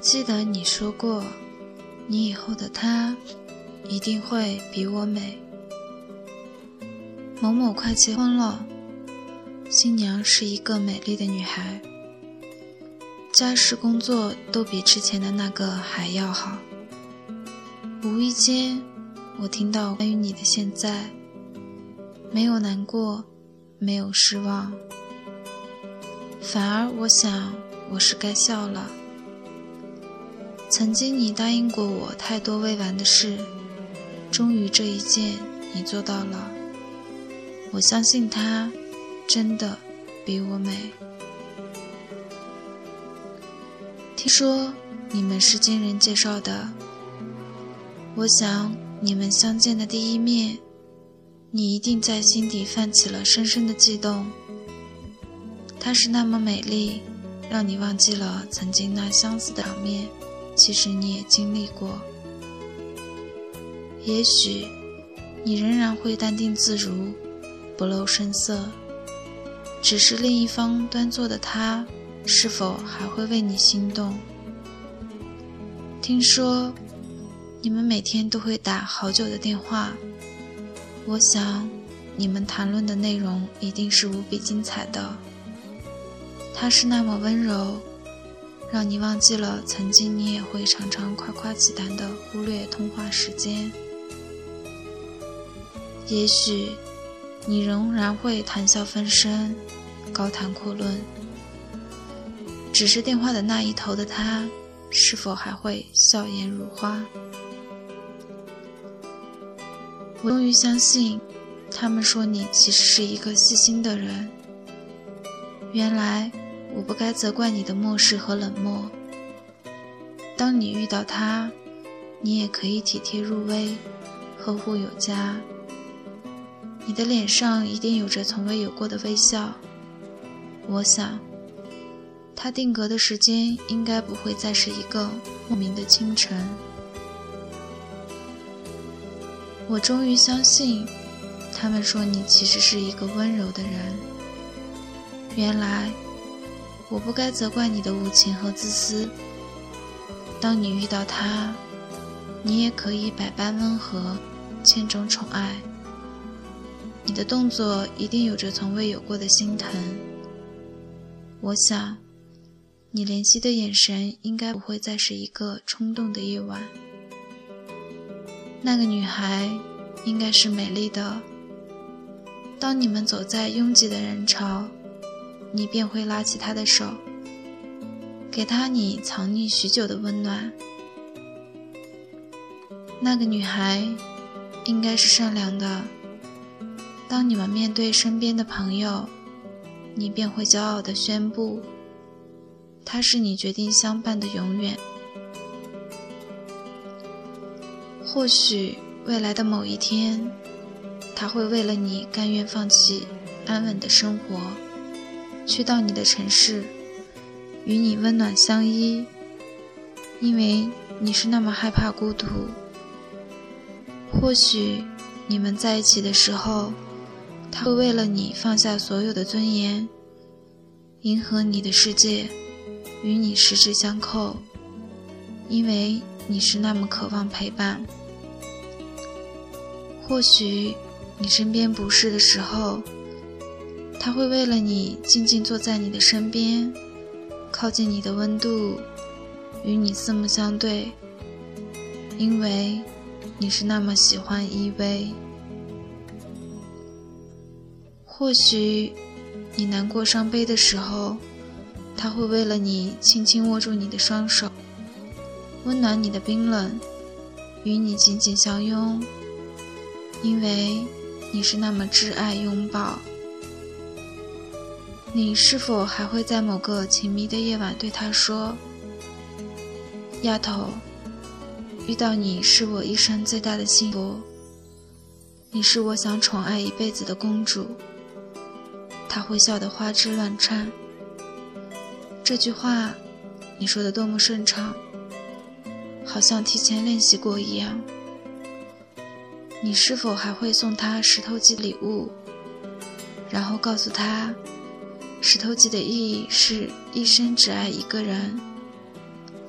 记得你说过，你以后的他一定会比我美。某某快结婚了，新娘是一个美丽的女孩，家事工作都比之前的那个还要好。无意间，我听到关于你的现在，没有难过，没有失望，反而我想我是该笑了。曾经你答应过我太多未完的事，终于这一件你做到了。我相信她真的比我美。听说你们是经人介绍的，我想你们相见的第一面，你一定在心底泛起了深深的悸动。她是那么美丽，让你忘记了曾经那相似的场面，其实你也经历过。也许你仍然会淡定自如。不露声色，只是另一方端坐的他，是否还会为你心动？听说你们每天都会打好久的电话，我想你们谈论的内容一定是无比精彩的。他是那么温柔，让你忘记了曾经你也会常常夸夸其谈的忽略通话时间。也许。你仍然会谈笑风生，高谈阔论。只是电话的那一头的他，是否还会笑颜如花？我终于相信，他们说你其实是一个细心的人。原来，我不该责怪你的漠视和冷漠。当你遇到他，你也可以体贴入微，呵护有加。你的脸上一定有着从未有过的微笑。我想，他定格的时间应该不会再是一个莫名的清晨。我终于相信，他们说你其实是一个温柔的人。原来，我不该责怪你的无情和自私。当你遇到他，你也可以百般温和，千种宠爱。你的动作一定有着从未有过的心疼。我想，你怜惜的眼神应该不会再是一个冲动的夜晚。那个女孩应该是美丽的。当你们走在拥挤的人潮，你便会拉起她的手，给她你藏匿许久的温暖。那个女孩应该是善良的。当你们面对身边的朋友，你便会骄傲地宣布：“她是你决定相伴的永远。”或许未来的某一天，他会为了你甘愿放弃安稳的生活，去到你的城市，与你温暖相依，因为你是那么害怕孤独。或许你们在一起的时候。他会为了你放下所有的尊严，迎合你的世界，与你十指相扣，因为你是那么渴望陪伴。或许你身边不适的时候，他会为了你静静坐在你的身边，靠近你的温度，与你四目相对，因为你是那么喜欢依偎。或许，你难过伤悲的时候，他会为了你轻轻握住你的双手，温暖你的冰冷，与你紧紧相拥，因为你是那么挚爱拥抱。你是否还会在某个情迷的夜晚对他说：“丫头，遇到你是我一生最大的幸福，你是我想宠爱一辈子的公主。”他会笑得花枝乱颤。这句话，你说的多么顺畅，好像提前练习过一样。你是否还会送他石头记礼物，然后告诉他，石头记的意义是一生只爱一个人，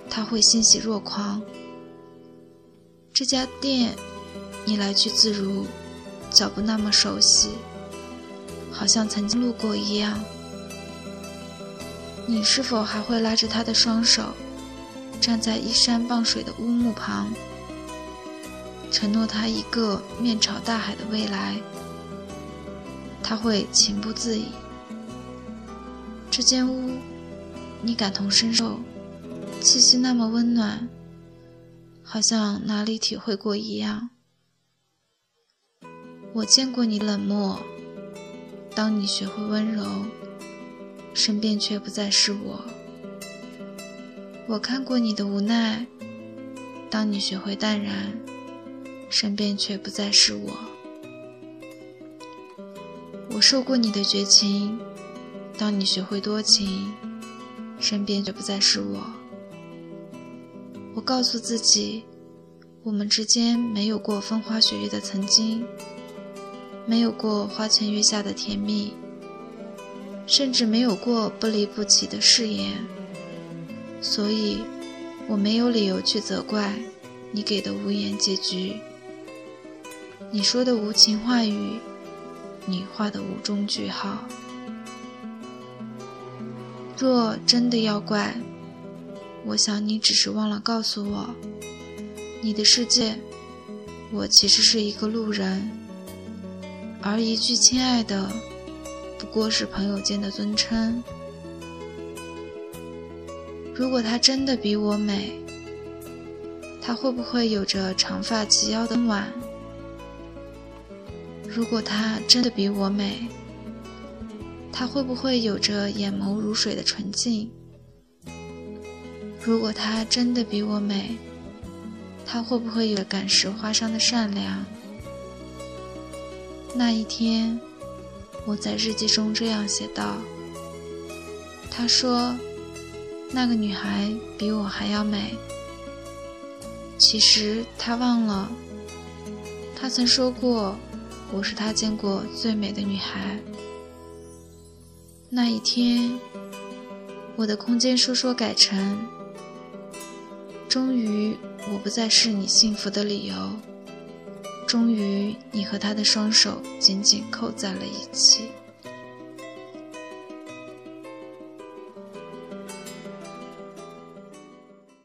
他会欣喜若狂。这家店，你来去自如，脚步那么熟悉，好像曾经路过一样。你是否还会拉着他的双手，站在依山傍水的乌木旁，承诺他一个面朝大海的未来？他会情不自已。这间屋，你感同身受，气息那么温暖，好像哪里体会过一样。我见过你冷漠，当你学会温柔。身边却不再是我。我看过你的无奈，当你学会淡然，身边却不再是我。我受过你的绝情，当你学会多情，身边就不再是我。我告诉自己，我们之间没有过风花雪月的曾经，没有过花前月下的甜蜜。甚至没有过不离不弃的誓言，所以我没有理由去责怪你给的无言结局，你说的无情话语，你画的无中句号。若真的要怪，我想你只是忘了告诉我，你的世界，我其实是一个路人，而一句亲爱的。不过是朋友间的尊称。如果她真的比我美，她会不会有着长发及腰的温婉？如果她真的比我美，她会不会有着眼眸如水的纯净？如果她真的比我美，她会不会有感时花伤的善良？那一天。我在日记中这样写道：“他说，那个女孩比我还要美。其实他忘了，他曾说过，我是他见过最美的女孩。那一天，我的空间说说改成：终于，我不再是你幸福的理由。”终于，你和他的双手紧紧扣在了一起。